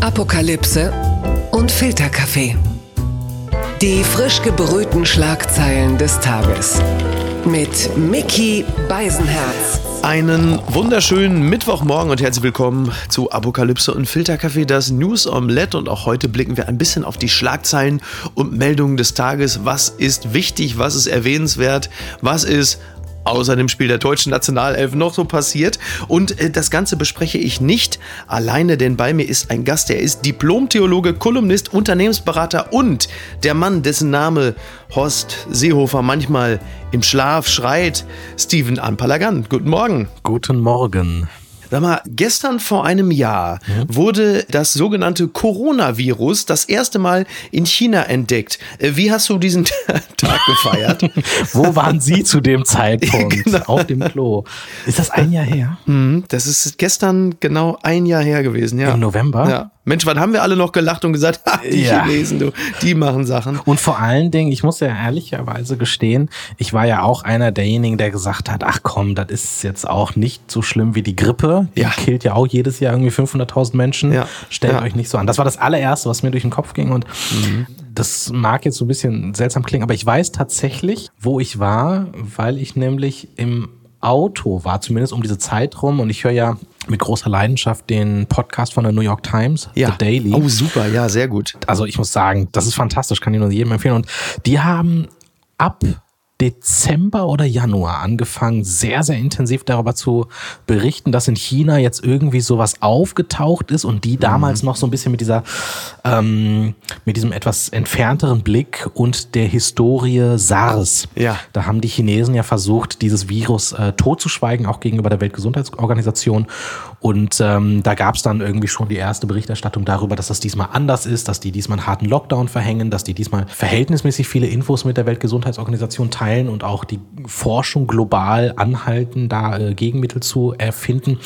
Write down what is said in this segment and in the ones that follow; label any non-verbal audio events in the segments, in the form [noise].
Apokalypse und Filterkaffee. Die frisch gebrühten Schlagzeilen des Tages. Mit Mickey Beisenherz. Einen wunderschönen Mittwochmorgen und herzlich willkommen zu Apokalypse und Filterkaffee, das News Omelette. Und auch heute blicken wir ein bisschen auf die Schlagzeilen und Meldungen des Tages. Was ist wichtig? Was ist erwähnenswert? Was ist außer dem Spiel der deutschen Nationalelf noch so passiert. Und äh, das Ganze bespreche ich nicht alleine, denn bei mir ist ein Gast, der ist Diplom-Theologe, Kolumnist, Unternehmensberater und der Mann, dessen Name Horst Seehofer manchmal im Schlaf schreit, Steven Anpalagan. Guten Morgen. Guten Morgen. Sag mal, gestern vor einem Jahr mhm. wurde das sogenannte Coronavirus das erste Mal in China entdeckt. Äh, wie hast du diesen [laughs] gefeiert? [laughs] Wo waren Sie zu dem Zeitpunkt? [laughs] genau. Auf dem Klo. Ist das ein Jahr her? Mhm, das ist gestern genau ein Jahr her gewesen, ja. Im November? Ja. Mensch, wann haben wir alle noch gelacht und gesagt, [laughs] die ja. Chinesen, du, die machen Sachen. Und vor allen Dingen, ich muss ja ehrlicherweise gestehen, ich war ja auch einer derjenigen, der gesagt hat, ach komm, das ist jetzt auch nicht so schlimm wie die Grippe. Die ja. killt ja auch jedes Jahr irgendwie 500.000 Menschen. Ja. Stellt ja. euch nicht so an. Das war das allererste, was mir durch den Kopf ging und mhm. Das mag jetzt so ein bisschen seltsam klingen, aber ich weiß tatsächlich, wo ich war, weil ich nämlich im Auto war, zumindest um diese Zeit rum. Und ich höre ja mit großer Leidenschaft den Podcast von der New York Times, ja. The Daily. Oh, super, ja, sehr gut. Also ich muss sagen, das ist fantastisch, kann ich nur jedem empfehlen. Und die haben ab Dezember oder Januar angefangen, sehr, sehr intensiv darüber zu berichten, dass in China jetzt irgendwie sowas aufgetaucht ist und die damals mhm. noch so ein bisschen mit dieser, ähm, mit diesem etwas entfernteren Blick und der Historie SARS. Ja. Da haben die Chinesen ja versucht, dieses Virus äh, totzuschweigen, auch gegenüber der Weltgesundheitsorganisation. Und ähm, da gab es dann irgendwie schon die erste Berichterstattung darüber, dass das diesmal anders ist, dass die diesmal einen harten Lockdown verhängen, dass die diesmal verhältnismäßig viele Infos mit der Weltgesundheitsorganisation teilen teilen und auch die Forschung global anhalten, da äh, Gegenmittel zu erfinden.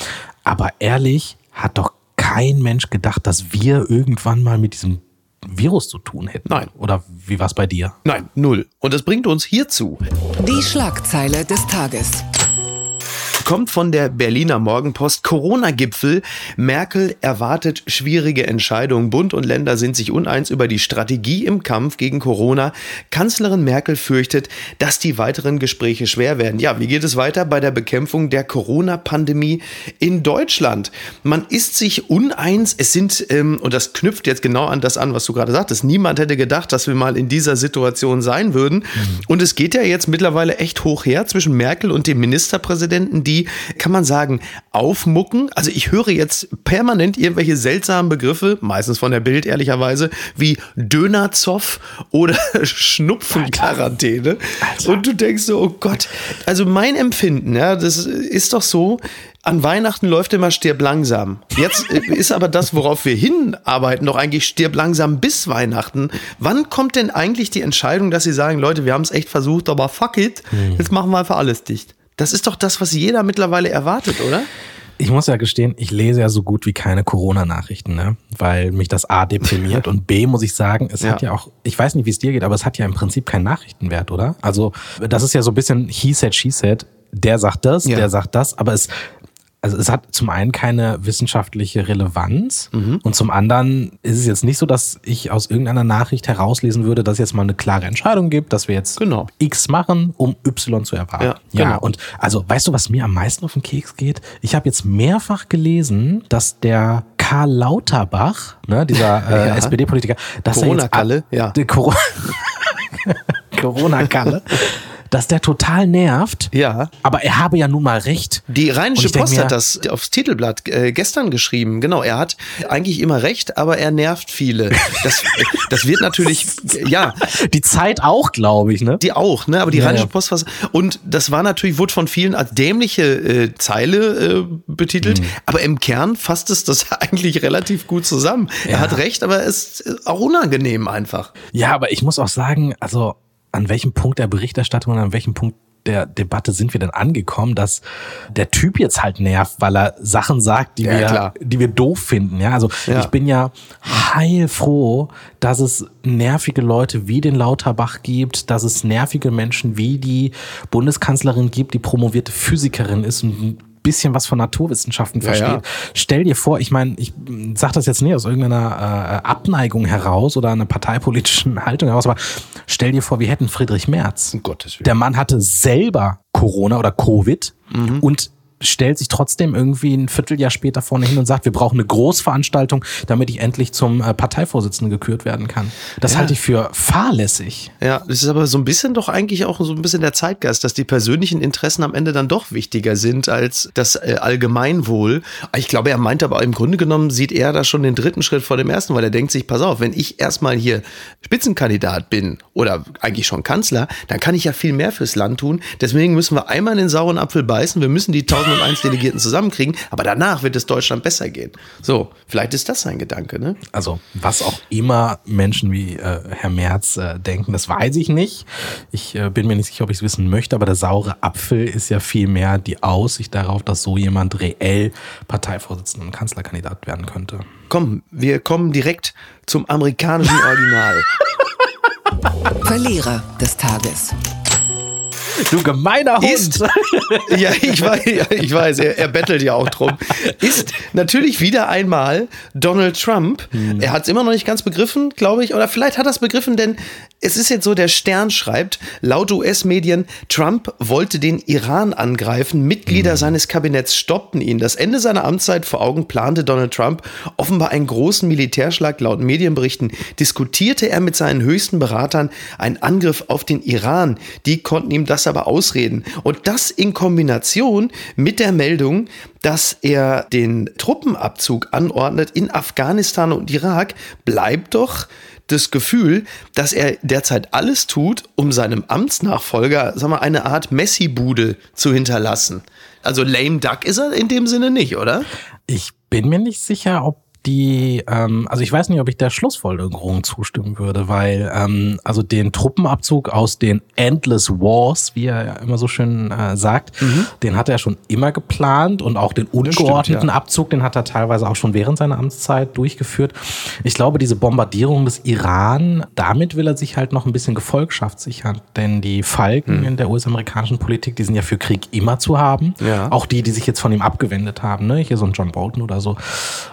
Aber ehrlich hat doch kein Mensch gedacht, dass wir irgendwann mal mit diesem Virus zu tun hätten. Nein. Oder wie war es bei dir? Nein, null. Und das bringt uns hierzu. Die Schlagzeile des Tages kommt von der Berliner Morgenpost. Corona-Gipfel. Merkel erwartet schwierige Entscheidungen. Bund und Länder sind sich uneins über die Strategie im Kampf gegen Corona. Kanzlerin Merkel fürchtet, dass die weiteren Gespräche schwer werden. Ja, wie geht es weiter bei der Bekämpfung der Corona-Pandemie in Deutschland? Man ist sich uneins. Es sind, ähm, und das knüpft jetzt genau an das an, was du gerade sagtest, niemand hätte gedacht, dass wir mal in dieser Situation sein würden. Mhm. Und es geht ja jetzt mittlerweile echt hoch her zwischen Merkel und dem Ministerpräsidenten, die die, kann man sagen, aufmucken. Also ich höre jetzt permanent irgendwelche seltsamen Begriffe, meistens von der Bild ehrlicherweise, wie Dönerzoff oder [laughs] Schnupfenquarantäne. Und du denkst so, oh Gott. Also mein Empfinden, ja, das ist doch so, an Weihnachten läuft immer stirb langsam. Jetzt äh, ist aber das, worauf wir hinarbeiten, doch eigentlich stirb langsam bis Weihnachten. Wann kommt denn eigentlich die Entscheidung, dass Sie sagen, Leute, wir haben es echt versucht, aber fuck it, hm. jetzt machen wir einfach alles dicht? Das ist doch das, was jeder mittlerweile erwartet, oder? Ich muss ja gestehen, ich lese ja so gut wie keine Corona-Nachrichten, ne? weil mich das A deprimiert und B muss ich sagen, es ja. hat ja auch, ich weiß nicht, wie es dir geht, aber es hat ja im Prinzip keinen Nachrichtenwert, oder? Also das ist ja so ein bisschen he said, she said. Der sagt das, ja. der sagt das, aber es also es hat zum einen keine wissenschaftliche Relevanz mhm. und zum anderen ist es jetzt nicht so, dass ich aus irgendeiner Nachricht herauslesen würde, dass es jetzt mal eine klare Entscheidung gibt, dass wir jetzt genau. X machen, um Y zu erwarten. Ja, ja genau. und also weißt du, was mir am meisten auf den Keks geht? Ich habe jetzt mehrfach gelesen, dass der Karl Lauterbach, ne, dieser [laughs] äh, ja. SPD-Politiker, dass Corona-Kalle, ja. [laughs] Corona-Kalle [laughs] dass der total nervt. Ja. Aber er habe ja nun mal recht. Die Rheinische Post hat das aufs Titelblatt äh, gestern geschrieben. Genau, er hat eigentlich immer recht, aber er nervt viele. Das, [laughs] das wird natürlich, ja. Die Zeit auch, glaube ich, ne? Die auch, ne? Aber die ja, Rheinische ja. Post was. Und das war natürlich, wurde von vielen als dämliche äh, Zeile äh, betitelt. Mhm. Aber im Kern fasst es das [laughs] eigentlich relativ gut zusammen. Ja. Er hat recht, aber es ist auch unangenehm einfach. Ja, aber ich muss auch sagen, also an welchem Punkt der Berichterstattung und an welchem Punkt der Debatte sind wir denn angekommen, dass der Typ jetzt halt nervt, weil er Sachen sagt, die, ja, wir, klar. die wir doof finden. Ja, also ja. ich bin ja heilfroh, dass es nervige Leute wie den Lauterbach gibt, dass es nervige Menschen wie die Bundeskanzlerin gibt, die promovierte Physikerin ist und bisschen was von Naturwissenschaften Ja, versteht. ja. Stell dir vor, ich meine, ich sage das jetzt nicht aus irgendeiner äh, Abneigung heraus oder einer parteipolitischen [laughs] Haltung heraus, aber stell dir vor, wir hätten Friedrich Merz. Um Gottes Willen. Der Mann hatte selber Corona oder Covid Mhm. und stellt sich trotzdem irgendwie ein Vierteljahr später vorne hin und sagt, wir brauchen eine Großveranstaltung, damit ich endlich zum äh, Parteivorsitzenden gekürt werden kann. Das Ja. halte ich für fahrlässig. Ja, das ist aber so ein bisschen doch eigentlich auch so ein bisschen der Zeitgeist, dass die persönlichen Interessen am Ende dann doch wichtiger sind als das äh, Allgemeinwohl. Ich glaube, er meint aber im Grunde genommen sieht er da schon den dritten Schritt vor dem ersten, weil er denkt sich, pass auf, wenn ich erstmal hier Spitzenkandidat bin oder eigentlich schon Kanzler, dann kann ich ja viel mehr fürs Land tun. Deswegen müssen wir einmal in den sauren Apfel beißen. Wir müssen die 1001 Delegierten zusammenkriegen, aber danach wird es Deutschland besser gehen. So, vielleicht ist das sein Gedanke, ne? Also was auch immer Menschen wie äh, Herr Merz äh, denken, das weiß ich nicht. Ich äh, bin mir nicht sicher, ob ich es wissen möchte, aber der saure Apfel ist ja vielmehr die Aussicht darauf, dass so jemand reell Parteivorsitzender und Kanzlerkandidat werden könnte. Komm, wir kommen direkt zum amerikanischen Original. Verlierer des Tages. Du gemeiner Hund! Ist, ja, ich weiß, ich weiß er, er bettelt ja auch drum. Ist natürlich wieder einmal Donald Trump. Er hat es immer noch nicht ganz begriffen, glaube ich. Oder vielleicht hat er es begriffen, denn es ist jetzt so, der Stern schreibt, laut US-Medien, Trump wollte den Iran angreifen. Mitglieder seines Kabinetts stoppten ihn. Das Ende seiner Amtszeit vor Augen plante Donald Trump offenbar einen großen Militärschlag. Laut Medienberichten diskutierte er mit seinen höchsten Beratern einen Angriff auf den Iran. Die konnten ihm das aber ausreden. Und das in Kombination mit der Meldung, dass er den Truppenabzug anordnet in Afghanistan und Irak, bleibt doch das Gefühl, dass er derzeit alles tut, um seinem Amtsnachfolger, sag mal, eine Art Messi-Bude zu hinterlassen. Also lame duck ist er in dem Sinne nicht, oder? Ich bin mir nicht sicher, ob die, ähm, also ich weiß nicht, ob ich der Schlussfolgerung zustimmen würde, weil ähm, also den Truppenabzug aus den Endless Wars, wie er ja immer so schön äh, sagt, den hat er schon immer geplant und auch den ungeordneten stimmt, ja. Abzug, den hat er teilweise auch schon während seiner Amtszeit durchgeführt. Ich glaube, diese Bombardierung des Iran, damit will er sich halt noch ein bisschen Gefolgschaft sichern, denn die Falken in der US-amerikanischen Politik, die sind ja für Krieg immer zu haben. Ja. Auch die, die sich jetzt von ihm abgewendet haben, ne? Hier so ein John Bolton oder so.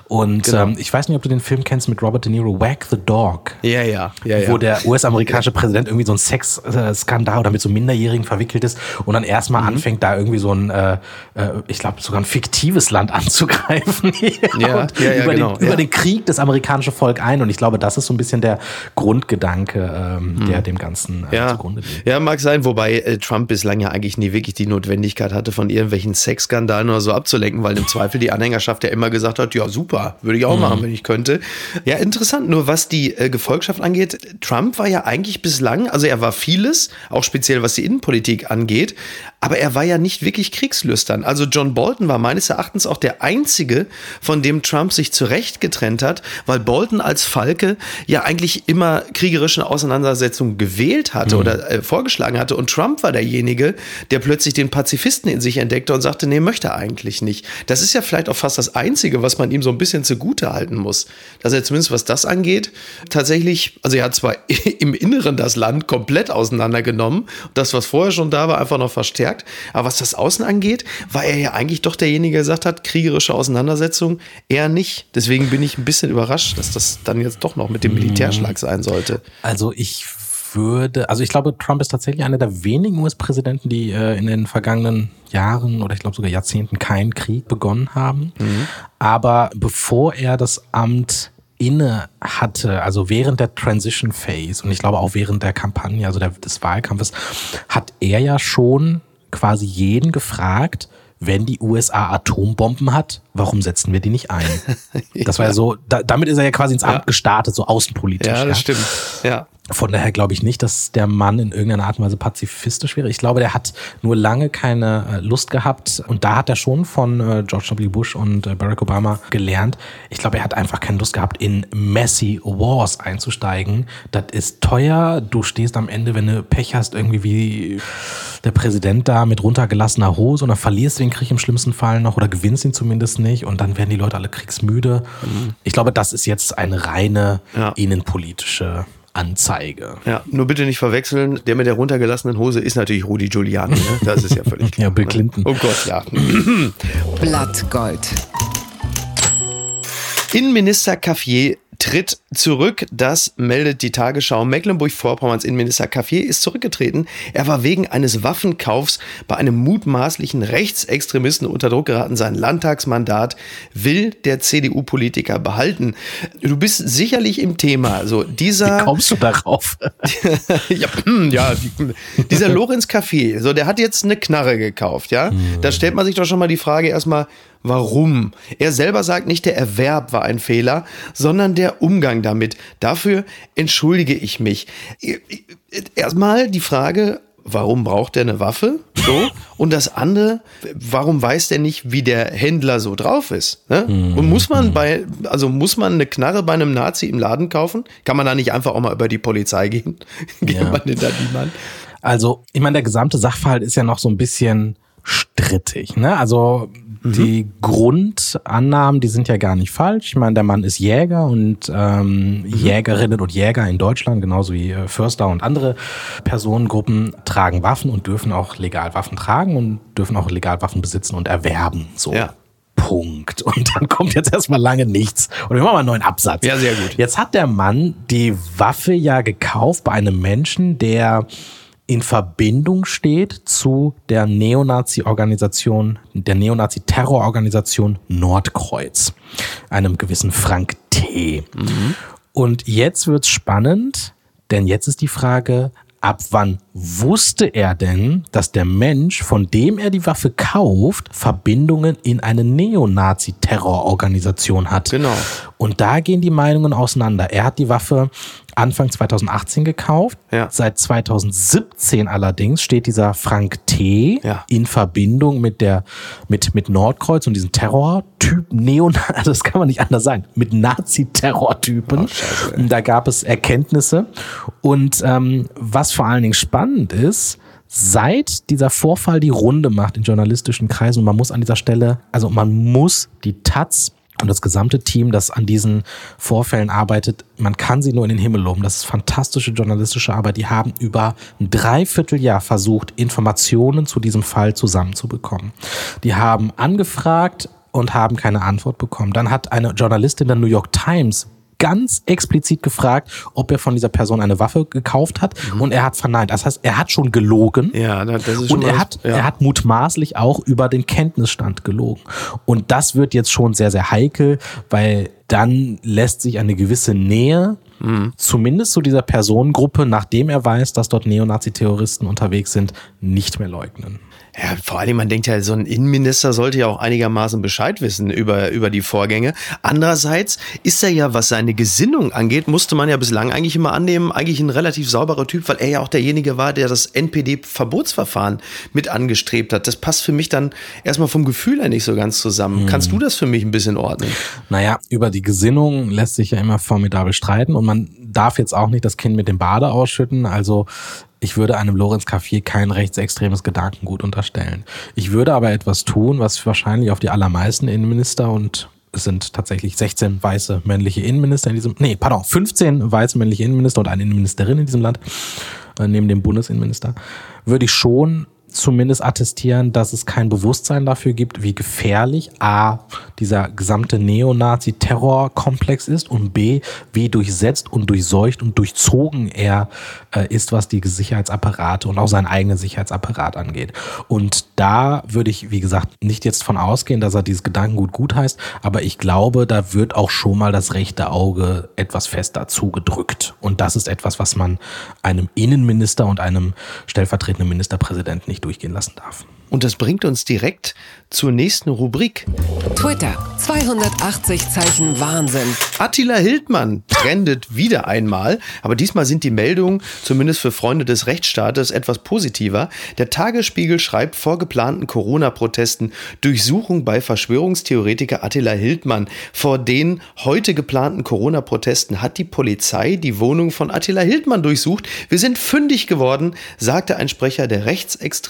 Und Genau. Ähm, ich weiß nicht, ob du den Film kennst mit Robert De Niro, Whack the Dog. Ja, ja, ja, ja. Wo der US-amerikanische Präsident irgendwie so ein Sexskandal oder mit so Minderjährigen verwickelt ist und dann Mhm. erstmal anfängt, da irgendwie so ein, äh, äh, ich glaube, sogar ein fiktives Land [laughs] anzugreifen. Ja, [laughs] und ja, ja, über, genau, den, über den Krieg das amerikanische Volk ein. Und ich glaube, das ist so ein bisschen der Grundgedanke, ähm, der dem Ganzen äh, Mhm. Ja, zugrunde liegt. ja, mag sein, wobei äh, Trump bislang ja eigentlich nie wirklich die Notwendigkeit hatte, von irgendwelchen Sexskandalen oder so abzulenken, weil im Zweifel die Anhängerschaft ja immer gesagt hat, ja super, würde ich auch Mhm. machen, wenn ich könnte. Ja, interessant, nur was die äh, Gefolgschaft angeht, Trump war ja eigentlich bislang, also er war vieles, auch speziell was die Innenpolitik angeht, aber er war ja nicht wirklich kriegslüstern. Also John Bolton war meines Erachtens auch der einzige, von dem Trump sich zurecht getrennt hat, weil Bolton als Falke ja eigentlich immer kriegerische Auseinandersetzungen gewählt hatte oder äh, vorgeschlagen hatte und Trump war derjenige, der plötzlich den Pazifisten in sich entdeckte und sagte, nee, möchte er eigentlich nicht. Das ist ja vielleicht auch fast das Einzige, was man ihm so ein bisschen zugute halten muss, dass er zumindest was das angeht, tatsächlich, also er hat zwar [laughs] im Inneren das Land komplett auseinandergenommen, das, was vorher schon da war, einfach noch verstärkt, aber was das Außen angeht, war er ja eigentlich doch derjenige, der gesagt hat, kriegerische Auseinandersetzung eher nicht. Deswegen bin ich ein bisschen überrascht, dass das dann jetzt doch noch mit dem Militärschlag sein sollte. Also ich würde, also ich glaube, Trump ist tatsächlich einer der wenigen US-Präsidenten, die äh, in den vergangenen Jahren oder ich glaube sogar Jahrzehnten keinen Krieg begonnen haben. Aber bevor er das Amt inne hatte, also während der Transition Phase und ich glaube auch während der Kampagne, also der, des Wahlkampfes, hat er ja schon quasi jeden gefragt, wenn die USA Atombomben hat, warum setzen wir die nicht ein? [laughs] Das war ja so, da, damit ist er ja quasi ins Amt Ja. gestartet, so außenpolitisch. Ja, das stimmt. Ja. Von daher glaube ich nicht, dass der Mann in irgendeiner Art und Weise pazifistisch wäre. Ich glaube, der hat nur lange keine äh, Lust gehabt. Und da hat er schon von äh, George W. Bush und äh, Barack Obama gelernt. Ich glaube, er hat einfach keine Lust gehabt, in messy Wars einzusteigen. Das ist teuer. Du stehst am Ende, wenn du Pech hast, irgendwie wie der Präsident da mit runtergelassener Hose und dann verlierst du den Krieg im schlimmsten Fall noch oder gewinnst ihn zumindest nicht und dann werden die Leute alle kriegsmüde. Ich glaube, das ist jetzt eine reine Ja. innenpolitische Anzeige. Ja, nur bitte nicht verwechseln. Der mit der runtergelassenen Hose ist natürlich Rudi Giuliani. Ne? Das ist ja völlig [laughs] klar. ja, Bill Clinton. Oh Gott, ja. Blattgold. Innenminister Caffier tritt zurück. Das meldet die Tagesschau. Mecklenburg-Vorpommerns Innenminister Caffier ist zurückgetreten. Er war wegen eines Waffenkaufs bei einem mutmaßlichen Rechtsextremisten unter Druck geraten. Sein Landtagsmandat will der CDU-Politiker behalten. Du bist sicherlich im Thema. Also dieser. Wie kommst du darauf? [laughs] ja, ja, dieser Lorenz Caffier, so der hat jetzt eine Knarre gekauft, ja. Da stellt man sich doch schon mal die Frage erstmal, warum. Er selber sagt nicht, der Erwerb war ein Fehler, sondern der Umgang damit. Dafür entschuldige ich mich. Erstmal die Frage, warum braucht er eine Waffe? So. [laughs] Und das andere, warum weiß der nicht, wie der Händler so drauf ist? Ne? Und muss man bei, also muss man eine Knarre bei einem Nazi im Laden kaufen? Kann man da nicht einfach auch mal über die Polizei gehen? [laughs] Geht Ja. man denn da niemand? Also, ich meine, der gesamte Sachverhalt ist ja noch so ein bisschen strittig. Ne? Also die Grundannahmen, die sind ja gar nicht falsch. Ich meine, der Mann ist Jäger und ähm, Jägerinnen und Jäger in Deutschland, genauso wie äh, Förster und andere Personengruppen, tragen Waffen und dürfen auch legal Waffen tragen und dürfen auch legal Waffen besitzen und erwerben. So. Ja. Punkt. [laughs] Und dann kommt jetzt erstmal lange nichts. Und wir machen mal einen neuen Absatz. Ja, sehr gut. Jetzt hat der Mann die Waffe ja gekauft bei einem Menschen, der in Verbindung steht zu der Neonazi-Organisation, der Neonazi-Terrororganisation Nordkreuz, einem gewissen Frank T. Und jetzt wird's spannend, denn jetzt ist die Frage, ab wann wusste er denn, dass der Mensch, von dem er die Waffe kauft, Verbindungen in eine Neonazi-Terrororganisation hat? Genau. Und da gehen die Meinungen auseinander. Er hat die Waffe Anfang 2018 gekauft. Ja. Seit 2017 allerdings steht dieser Frank T. Ja. in Verbindung mit der mit mit Nordkreuz und diesem Terrortyp Neon, [laughs] also das kann man nicht anders sagen, mit Nazi-Terrortypen. Oh, da gab es Erkenntnisse und ähm, was vor allen Dingen spannend ist. Seit dieser Vorfall die Runde macht in journalistischen Kreisen, und man muss an dieser Stelle, also man muss die Taz und das gesamte Team, das an diesen Vorfällen arbeitet, man kann sie nur in den Himmel loben. Das ist fantastische journalistische Arbeit. Die haben über ein Dreivierteljahr versucht, Informationen zu diesem Fall zusammenzubekommen. Die haben angefragt und haben keine Antwort bekommen. Dann hat eine Journalistin der New York Times ganz explizit gefragt, ob er von dieser Person eine Waffe gekauft hat und er hat verneint. Das heißt, er hat schon gelogen. Ja, das ist Und er hat, ja. er hat mutmaßlich auch über den Kenntnisstand gelogen. Und das wird jetzt schon sehr, sehr heikel, weil dann lässt sich eine gewisse Nähe Mhm. zumindest zu dieser Personengruppe, nachdem er weiß, dass dort Neonazi-Terroristen unterwegs sind, nicht mehr leugnen. Ja, vor allem, man denkt ja, so ein Innenminister sollte ja auch einigermaßen Bescheid wissen über, über die Vorgänge. Andererseits ist er ja, was seine Gesinnung angeht, musste man ja bislang eigentlich immer annehmen, eigentlich ein relativ sauberer Typ, weil er ja auch derjenige war, der das NPD-Verbotsverfahren mit angestrebt hat. Das passt für mich dann erstmal vom Gefühl her nicht so ganz zusammen. Kannst du das für mich ein bisschen ordnen? Naja, über die Gesinnung lässt sich ja immer formidabel streiten und man darf jetzt auch nicht das Kind mit dem Bade ausschütten. Also ich würde einem Lorenz Caffier kein rechtsextremes Gedankengut unterstellen. Ich würde aber etwas tun, was wahrscheinlich auf die allermeisten Innenminister und es sind tatsächlich 16 weiße männliche Innenminister in diesem, nee, pardon, 15 weiße männliche Innenminister und eine Innenministerin in diesem Land, äh, neben dem Bundesinnenminister, würde ich schon zumindest attestieren, dass es kein Bewusstsein dafür gibt, wie gefährlich A, dieser gesamte Neonazi-Terrorkomplex ist und B, wie durchsetzt und durchseucht und durchzogen er äh, ist, was die Sicherheitsapparate und auch seinen eigenen Sicherheitsapparat angeht. Und da würde ich, wie gesagt, nicht jetzt von ausgehen, dass er dieses Gedankengut gut heißt, aber ich glaube, da wird auch schon mal das rechte Auge etwas fester zugedrückt. Und das ist etwas, was man einem Innenminister und einem stellvertretenden Ministerpräsidenten nicht durchgehen lassen darf. Und das bringt uns direkt zur nächsten Rubrik. Twitter. 280 Zeichen Wahnsinn. Attila Hildmann trendet wieder einmal, aber diesmal sind die Meldungen, zumindest für Freunde des Rechtsstaates, etwas positiver. Der Tagesspiegel schreibt vor geplanten Corona-Protesten Durchsuchung bei Verschwörungstheoretiker Attila Hildmann. Vor den heute geplanten Corona-Protesten hat die Polizei die Wohnung von Attila Hildmann durchsucht. Wir sind fündig geworden, sagte ein Sprecher der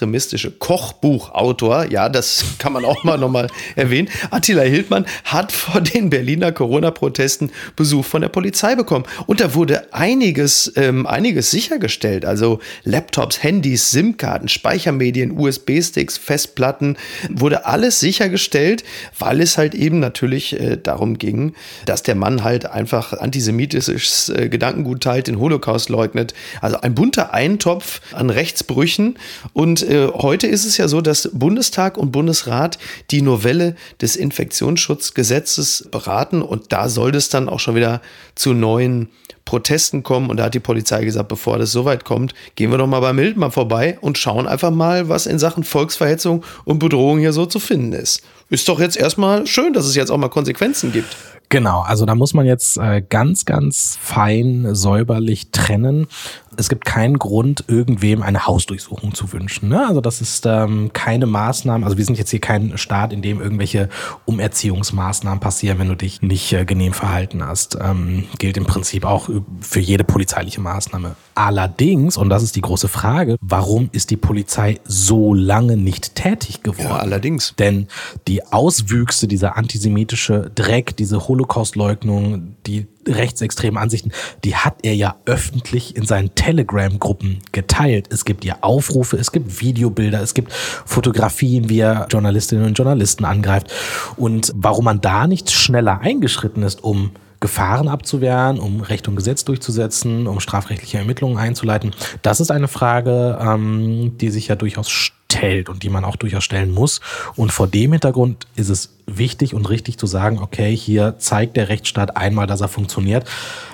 rechtsextremistische Kochbuch Drehbuchautor, ja, das kann man auch mal nochmal erwähnen. Attila Hildmann hat vor den Berliner Corona-Protesten Besuch von der Polizei bekommen. Und da wurde einiges, ähm, einiges sichergestellt. Also Laptops, Handys, SIM-Karten, Speichermedien, USB-Sticks, Festplatten, wurde alles sichergestellt, weil es halt eben natürlich äh, darum ging, dass der Mann halt einfach antisemitisches äh, Gedankengut teilt, den Holocaust leugnet. Also ein bunter Eintopf an Rechtsbrüchen. Und äh, heute ist es ja so, dass Bundestag und Bundesrat die Novelle des Infektionsschutzgesetzes beraten und da soll es dann auch schon wieder zu neuen Protesten kommen. Und da hat die Polizei gesagt, bevor das so weit kommt, gehen wir doch mal bei Mildmann vorbei und schauen einfach mal, was in Sachen Volksverhetzung und Bedrohung hier so zu finden ist. Ist doch jetzt erstmal schön, dass es jetzt auch mal Konsequenzen gibt. Genau, also da muss man jetzt äh, ganz, ganz fein säuberlich trennen. Es gibt keinen Grund, irgendwem eine Hausdurchsuchung zu wünschen. Ne? Also das ist ähm, keine Maßnahme, also wir sind jetzt hier kein Staat, in dem irgendwelche Umerziehungsmaßnahmen passieren, wenn du dich nicht äh, genehm verhalten hast. Ähm, gilt im Prinzip auch für jede polizeiliche Maßnahme. Allerdings, und das ist die große Frage, warum ist die Polizei so lange nicht tätig geworden? Ja, allerdings. Denn die Auswüchse, dieser antisemitische Dreck, diese Hol Holocaust-Leugnung, die rechtsextremen Ansichten, die hat er ja öffentlich in seinen Telegram-Gruppen geteilt. Es gibt ja Aufrufe, es gibt Videobilder, es gibt Fotografien, wie er Journalistinnen und Journalisten angreift. Und warum man da nicht schneller eingeschritten ist, um Gefahren abzuwehren, um Recht und Gesetz durchzusetzen, um strafrechtliche Ermittlungen einzuleiten, das ist eine Frage, ähm, die sich ja durchaus stellt und die man auch durchaus stellen muss. Und vor dem Hintergrund ist es wichtig und richtig zu sagen, okay, hier zeigt der Rechtsstaat einmal, dass er funktioniert.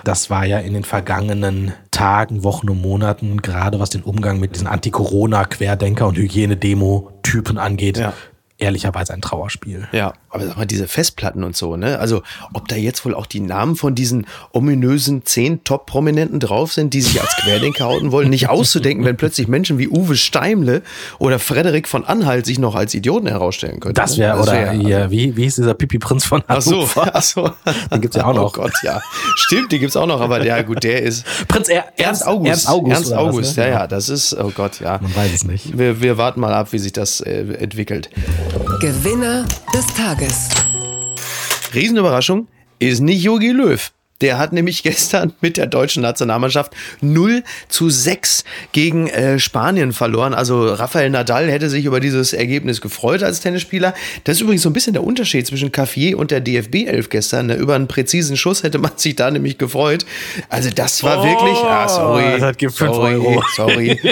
Das war ja in den vergangenen Tagen, Wochen und Monaten, gerade was den Umgang mit diesen Anti-Corona-Querdenker und Hygienedemo-Typen angeht, ja ehrlicherweise ein Trauerspiel. Ja, aber sag mal, diese Festplatten und so, ne? Also, ob da jetzt wohl auch die Namen von diesen ominösen zehn Top-Prominenten drauf sind, die sich als Querdenker hauten wollen, nicht auszudenken, wenn plötzlich Menschen wie Uwe Steimle oder Frederik von Anhalt sich noch als Idioten herausstellen könnten. Das wäre, ne? oder wär, hier, also, wie, wie hieß dieser Pipi-Prinz von Hannover? Ach so, [laughs] ach so. Den gibt's ja auch noch. Oh Gott, ja. Stimmt, den gibt's auch noch, aber ja, gut, der ist. Prinz er Ernst August. Ernst August, Ernst August was, ne? ja, ja, das ist, oh Gott, ja. Man weiß es nicht. Wir, wir warten mal ab, wie sich das äh, entwickelt. Gewinner des Tages. Riesenüberraschung ist nicht Jogi Löw. Der hat nämlich [laughs] gestern mit der deutschen Nationalmannschaft 0 zu 6 gegen äh, Spanien verloren. Also Rafael Nadal hätte sich über dieses Ergebnis gefreut als Tennisspieler. Das ist übrigens so ein bisschen der Unterschied zwischen Cafier und der DFB 11 gestern. Über einen präzisen Schuss hätte man sich da nämlich gefreut. Also das war oh, wirklich. Ah, sorry. Das gibt 5 sorry, Euro. Sorry. [laughs]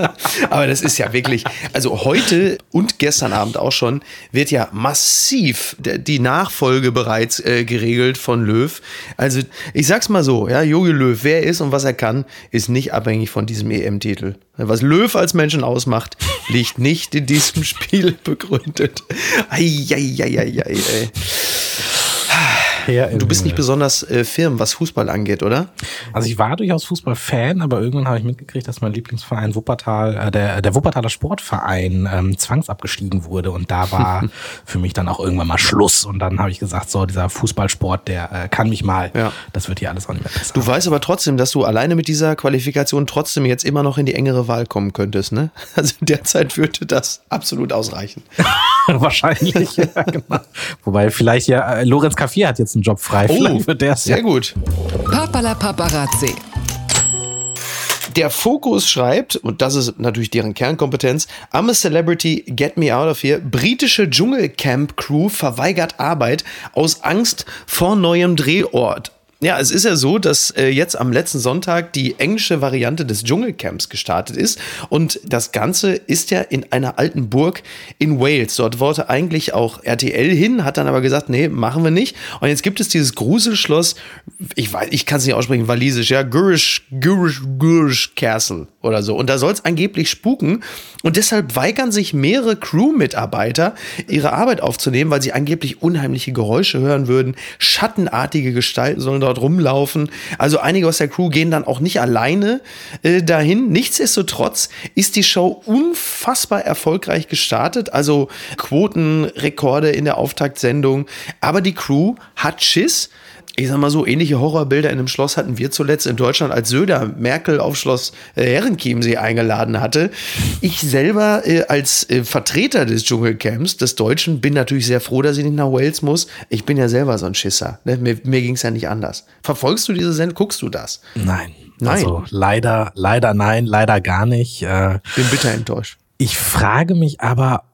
[laughs] Aber das ist ja wirklich. Also heute und gestern Abend auch schon wird ja massiv die Nachfolge bereits äh, geregelt von Löw. Also ich sag's mal so, ja, Jogi Löw, wer er ist und was er kann, ist nicht abhängig von diesem EM-Titel. Was Löw als Menschen ausmacht, liegt nicht in diesem [laughs] Spiel begründet. Eieieiei. Herr Du bist nicht besonders äh, firm, was Fußball angeht, oder? Also ich war durchaus Fußballfan, aber irgendwann habe ich mitgekriegt, dass mein Lieblingsverein Wuppertal, äh, der, der Wuppertaler Sportverein ähm, zwangsabgestiegen wurde und da war [laughs] für mich dann auch irgendwann mal Schluss und dann habe ich gesagt, so dieser Fußballsport, der äh, kann mich mal, ja. das wird hier alles auch nicht mehr besser. Du weißt aber trotzdem, dass du alleine mit dieser Qualifikation trotzdem jetzt immer noch in die engere Wahl kommen könntest, ne? [laughs] Also derzeit würde das absolut ausreichen. [laughs] Wahrscheinlich, ja, genau. Wobei vielleicht ja, äh, Lorenz Kaffier hat jetzt einen Job frei. Oh, vielleicht wird der sehr ja. gut. Papala Paparazzi. Der Fokus schreibt, und das ist natürlich deren Kernkompetenz, I'm a Celebrity, get me out of here. Britische Dschungelcamp-Crew verweigert Arbeit aus Angst vor neuem Drehort. Ja, es ist ja so, dass äh, jetzt am letzten Sonntag die englische Variante des Dschungelcamps gestartet ist. Und das Ganze ist ja in einer alten Burg in Wales. Dort wollte eigentlich auch RTL hin, hat dann aber gesagt, nee, machen wir nicht. Und jetzt gibt es dieses Gruselschloss, ich weiß, ich kann es nicht aussprechen, walisisch, ja, Gurish, Gurish, Gurish Castle oder so. Und da soll es angeblich spuken. Und deshalb weigern sich mehrere Crew-Mitarbeiter, ihre Arbeit aufzunehmen, weil sie angeblich unheimliche Geräusche hören würden. Schattenartige Gestalten sollen dort rumlaufen. Also einige aus der Crew gehen dann auch nicht alleine äh, dahin. Nichtsdestotrotz ist die Show unfassbar erfolgreich gestartet. Also Quotenrekorde in der Auftaktsendung. Aber die Crew hat Schiss Ich sag mal so, ähnliche Horrorbilder in einem Schloss hatten wir zuletzt in Deutschland, als Söder Merkel auf Schloss äh, Herrenchiemsee eingeladen hatte. Ich selber äh, als äh, Vertreter des Dschungelcamps, des Deutschen, bin natürlich sehr froh, dass ich nicht nach Wales muss. Ich bin ja selber so ein Schisser. Ne? Mir, mir ging es ja nicht anders. Verfolgst du diese Sendung? Guckst du das? Nein. Nein. Also leider, leider nein, leider gar nicht. Äh, Bin bitter enttäuscht. Ich frage mich aber,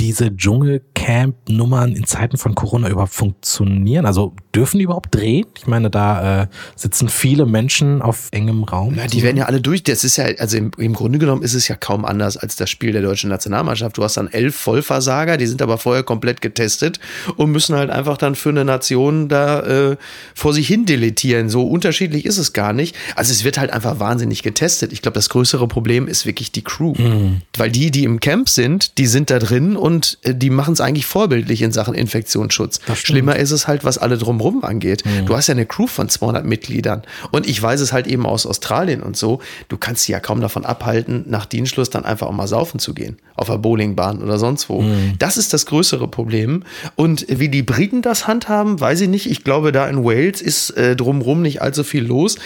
diese Dschungelcamp-Nummern in Zeiten von Corona überhaupt funktionieren. Also dürfen die überhaupt drehen? Ich meine, da äh, sitzen viele Menschen auf engem Raum. Ja, die werden ja alle durch. Das ist ja, also im, im Grunde genommen ist es ja kaum anders als das Spiel der deutschen Nationalmannschaft. Du hast dann elf Vollversager, die sind aber vorher komplett getestet und müssen halt einfach dann für eine Nation da äh, vor sich hin deletieren. So unterschiedlich ist es gar nicht. Also es wird halt einfach wahnsinnig getestet. Ich glaube, das größere Problem ist wirklich die Crew. Weil die, die im Camp sind, die sind da drin und äh, die machen es eigentlich vorbildlich in Sachen Infektionsschutz. Schlimmer ist es halt, was alle drumherum angeht. Du hast ja eine Crew von 200 Mitgliedern. Und ich weiß es halt eben aus Australien und so. Du kannst sie ja kaum davon abhalten, nach Dienstschluss dann einfach auch mal saufen zu gehen. Auf der Bowlingbahn oder sonst wo. Das ist das größere Problem. Und wie die Briten das handhaben, weiß ich nicht. Ich glaube, da in Wales ist äh, drumrum nicht allzu viel los.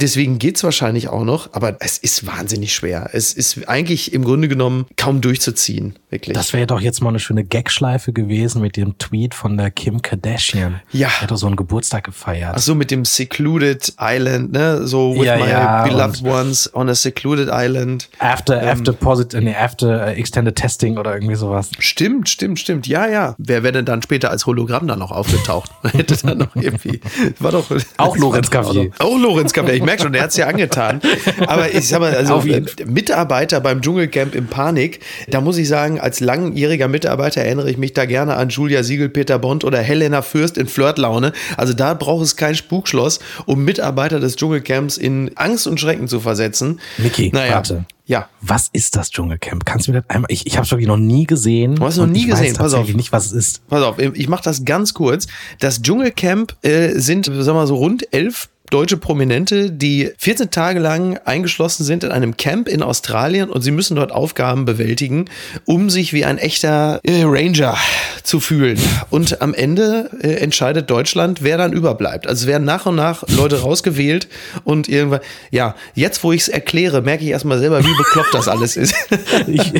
Deswegen geht's wahrscheinlich auch noch. Aber es ist wahnsinnig schwer. Es ist eigentlich im Grunde genommen kaum durchzuziehen. Wirklich. Das wäre doch jetzt mal eine schöne Gagschleife gewesen mit dem Tweet von der Kim Kardashian. Ja. Die hat doch so einen Geburtstag gefeiert. Ach so, mit dem Secluded Island, ne? So with Ja, my ja, beloved ones on a secluded island. After, after posit, nee, after äh, extended testing oder irgendwie sowas. Stimmt, stimmt, stimmt. Ja, ja. Wer wäre denn dann später als Hologramm dann noch aufgetaucht? [laughs] Hätte dann noch irgendwie. War doch. Auch Lorenz Cavalier. Auch Lorenz Cavalier. Ich merke schon, der hat's ja angetan. Aber ich sag mal, also Mitarbeiter beim Dschungelcamp im Panik, da muss ich sagen, als langjähriger Mitarbeiter erinnere ich mich da gerne an Julia Siegel, Peter Bond oder Helena Fürst in Flirtlaune. Also da braucht es kein Spukschloss, um Mitarbeiter des Dschungelcamps in Angst und Schrecken zu versetzen. Niki, naja, warte. Ja. Was ist das Dschungelcamp? Kannst du mir das einmal, ich, ich habe es wirklich noch nie gesehen. Du hast noch nie ich gesehen, Weiß pass auf. nicht, was es ist. Pass auf, ich mache das ganz kurz. Das Dschungelcamp äh, sind, sagen wir mal so, rund elf deutsche Prominente, die 14 Tage lang eingeschlossen sind in einem Camp in Australien und sie müssen dort Aufgaben bewältigen, um sich wie ein echter äh, Ranger zu fühlen. Und am Ende äh, entscheidet Deutschland, wer dann überbleibt. Also es werden nach und nach Leute rausgewählt und irgendwann, ja, jetzt wo ich es erkläre, merke ich erstmal selber, wie bekloppt das alles ist. [laughs] Ich,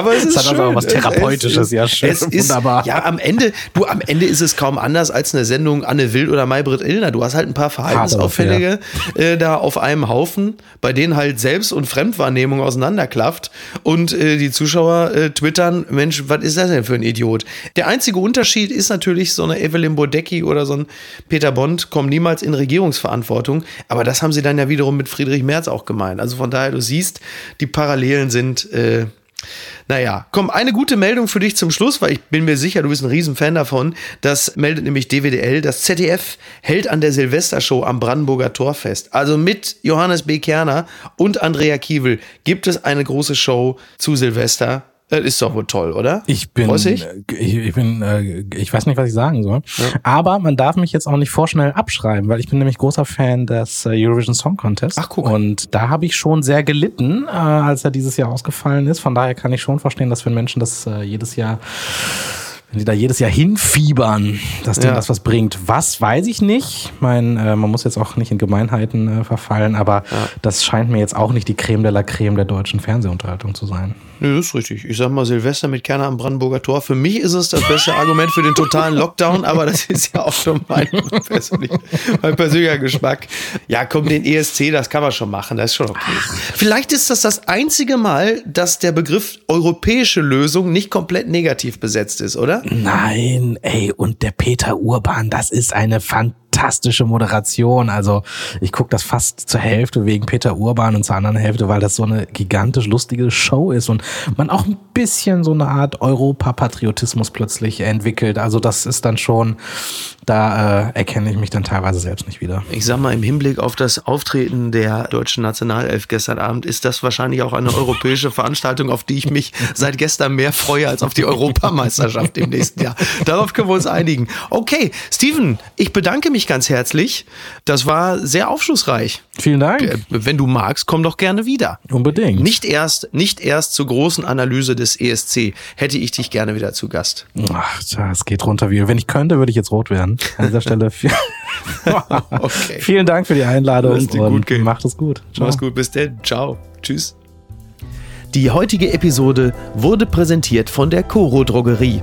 Aber es ist Das hat schön. also auch was Es- Therapeutisches, es, ja, schön, Es ist, wunderbar. Ja, am Ende, du, am Ende ist es kaum anders als eine Sendung Anne Wild oder Maybrit Illner. Du hast halt ein paar Verhaltensauffällige äh, da auf einem Haufen, bei denen halt Selbst- und Fremdwahrnehmung auseinanderklafft und äh, die Zuschauer äh, twittern, Mensch, was ist das denn für ein Idiot? Der einzige Unterschied ist natürlich, so eine Evelyn Bodecki oder so ein Peter Bond kommen niemals in Regierungsverantwortung, aber das haben sie dann ja wiederum mit Friedrich Merz auch gemeint. Also von daher, du siehst, die Parallelen sind äh, naja, komm, eine gute Meldung für dich zum Schluss, weil ich bin mir sicher, du bist ein Riesenfan davon. Das meldet nämlich DWDL. Das ZDF hält an der Silvestershow am Brandenburger Tor fest. Also mit Johannes B. Kerner und Andrea Kiewel gibt es eine große Show zu Silvester. Das ist doch wohl toll, oder? ich bin, ich, ich bin, äh, ich weiß nicht, was ich sagen soll. Aber man darf mich jetzt auch nicht vorschnell abschreiben, weil ich bin nämlich großer Fan des äh, Eurovision Song Contest. Ach, guck. Und da habe ich schon sehr gelitten, äh, als er dieses Jahr ausgefallen ist. Von daher kann ich schon verstehen, dass wenn Menschen das jedes Jahr wenn die da jedes Jahr hinfiebern, dass denen Ja. das was bringt. Was, weiß ich nicht. Ich meine, äh, man muss jetzt auch nicht in Gemeinheiten äh, verfallen, aber das scheint mir jetzt auch nicht die Creme de la Creme der deutschen Fernsehunterhaltung zu sein. Nö, das ist richtig. Ich sag mal Silvester mit Kerner am Brandenburger Tor. Für mich ist es das beste Argument für den totalen Lockdown, aber das ist ja auch schon mein, [laughs] persönlich, mein persönlicher Geschmack. Ja, komm, den ESC, das kann man schon machen, das ist schon okay. Vielleicht ist das das einzige Mal, dass der Begriff europäische Lösung nicht komplett negativ besetzt ist, oder? Nein, ey, und der Peter Urban, das ist eine fantastische Moderation. Also ich gucke das fast zur Hälfte wegen Peter Urban und zur anderen Hälfte, weil das so eine gigantisch lustige Show ist und man auch ein bisschen so eine Art Europapatriotismus plötzlich entwickelt. Also das ist dann schon, da äh, erkenne ich mich dann teilweise selbst nicht wieder. Ich sag mal, im Hinblick auf das Auftreten der deutschen Nationalelf gestern Abend ist das wahrscheinlich auch eine europäische [laughs] Veranstaltung, auf die ich mich seit gestern mehr freue als auf die Europameisterschaft im nächsten Jahr. Darauf können wir uns einigen. Okay, Steven, ich bedanke mich ganz herzlich. Das war sehr aufschlussreich. Vielen Dank. Äh, Wenn du magst, komm doch gerne wieder. Unbedingt. Nicht erst, nicht erst zur großen Analyse des ESC hätte ich dich gerne wieder zu Gast. Ach, es geht runter wie. Wenn ich könnte, würde ich jetzt rot werden. An dieser Stelle. [laughs] okay. Vielen Dank für die Einladung Lass dir gut gehen. macht es gut. Ciao. Mach's gut, bis dann. Ciao. Tschüss. Die heutige Episode wurde präsentiert von der Coro Drogerie.